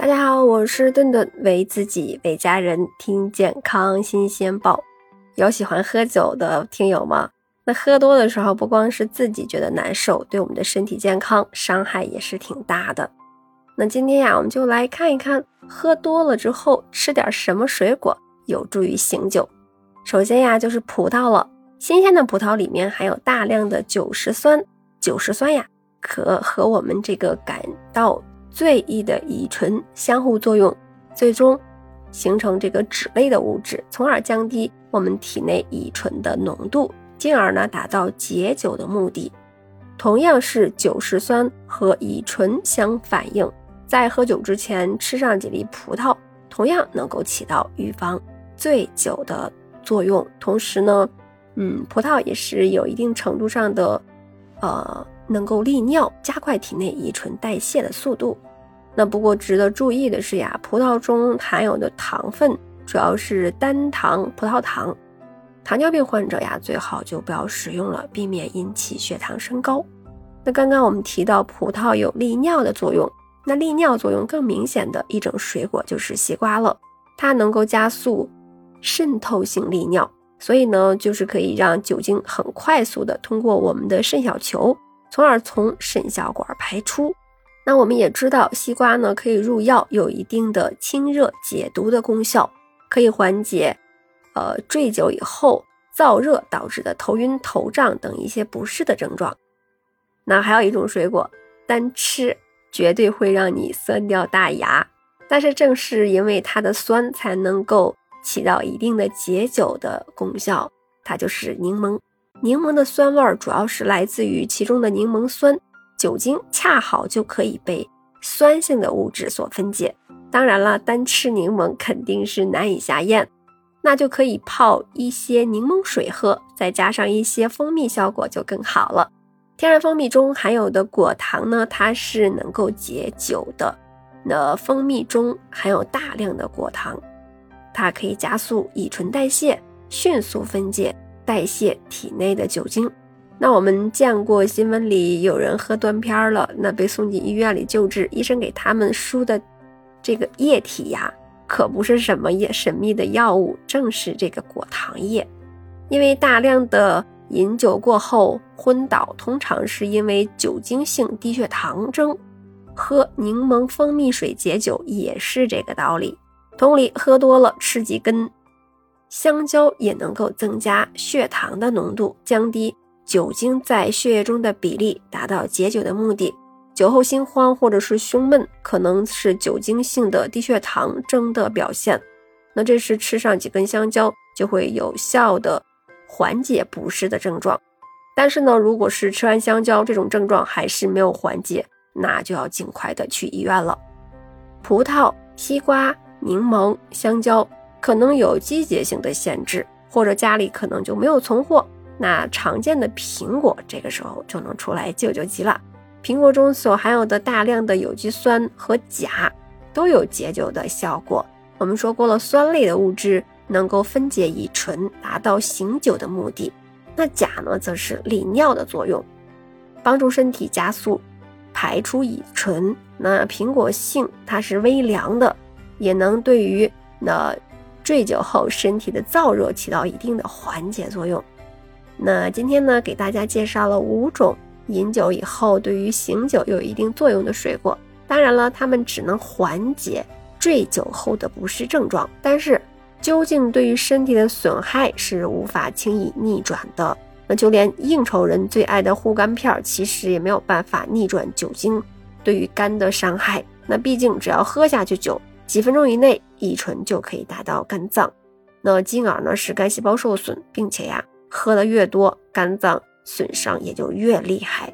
大家好，我是顿顿，为自己为家人听健康新鲜报。有喜欢喝酒的听友吗？那喝多的时候，不光是自己觉得难受，对我们的身体健康伤害也是挺大的。那今天呀，我们就来看一看，喝多了之后吃点什么水果有助于醒酒。首先呀，就是葡萄了。新鲜的葡萄里面含有大量的酒石酸，酒石酸呀，可和我们这个感到。醉意的乙醇相互作用，最终形成这个酯类的物质，从而降低我们体内乙醇的浓度，进而呢达到解酒的目的。同样是酒石酸和乙醇相反应，在喝酒之前吃上几粒葡萄，同样能够起到预防醉酒的作用。同时呢，嗯，葡萄也是有一定程度上的，呃。能够利尿，加快体内乙醇代谢的速度。那不过值得注意的是呀，葡萄中含有的糖分主要是单糖葡萄糖，糖尿病患者呀最好就不要食用了，避免引起血糖升高。那刚刚我们提到葡萄有利尿的作用，那利尿作用更明显的一种水果就是西瓜了，它能够加速渗透性利尿，所以呢就是可以让酒精很快速的通过我们的肾小球。从而从肾小管排出。那我们也知道，西瓜呢可以入药，有一定的清热解毒的功效，可以缓解呃醉酒以后燥热导致的头晕头胀等一些不适的症状。那还有一种水果，单吃绝对会让你酸掉大牙，但是正是因为它的酸，才能够起到一定的解酒的功效，它就是柠檬。柠檬的酸味儿主要是来自于其中的柠檬酸，酒精恰好就可以被酸性的物质所分解。当然了，单吃柠檬肯定是难以下咽，那就可以泡一些柠檬水喝，再加上一些蜂蜜，效果就更好了。天然蜂蜜中含有的果糖呢，它是能够解酒的。那蜂蜜中含有大量的果糖，它可以加速乙醇代谢，迅速分解。代谢体内的酒精，那我们见过新闻里有人喝断片了，那被送进医院里救治，医生给他们输的这个液体呀，可不是什么也神秘的药物，正是这个果糖液。因为大量的饮酒过后昏倒，通常是因为酒精性低血糖症，喝柠檬蜂蜜水解酒也是这个道理。同理，喝多了吃几根。香蕉也能够增加血糖的浓度，降低酒精在血液中的比例，达到解酒的目的。酒后心慌或者是胸闷，可能是酒精性的低血糖症的表现。那这时吃上几根香蕉，就会有效的缓解不适的症状。但是呢，如果是吃完香蕉这种症状还是没有缓解，那就要尽快的去医院了。葡萄、西瓜、柠檬、香蕉。可能有季节性的限制，或者家里可能就没有存货。那常见的苹果，这个时候就能出来救救急了。苹果中所含有的大量的有机酸和钾，都有解酒的效果。我们说过了，酸类的物质能够分解乙醇，达到醒酒的目的。那钾呢，则是利尿的作用，帮助身体加速排出乙醇。那苹果性它是微凉的，也能对于那。醉酒后，身体的燥热起到一定的缓解作用。那今天呢，给大家介绍了五种饮酒以后对于醒酒有一定作用的水果。当然了，它们只能缓解醉酒后的不适症状，但是究竟对于身体的损害是无法轻易逆转的。那就连应酬人最爱的护肝片，其实也没有办法逆转酒精对于肝的伤害。那毕竟只要喝下去酒。几分钟以内，乙醇就可以达到肝脏，那进而呢使肝细胞受损，并且呀喝的越多，肝脏损伤也就越厉害。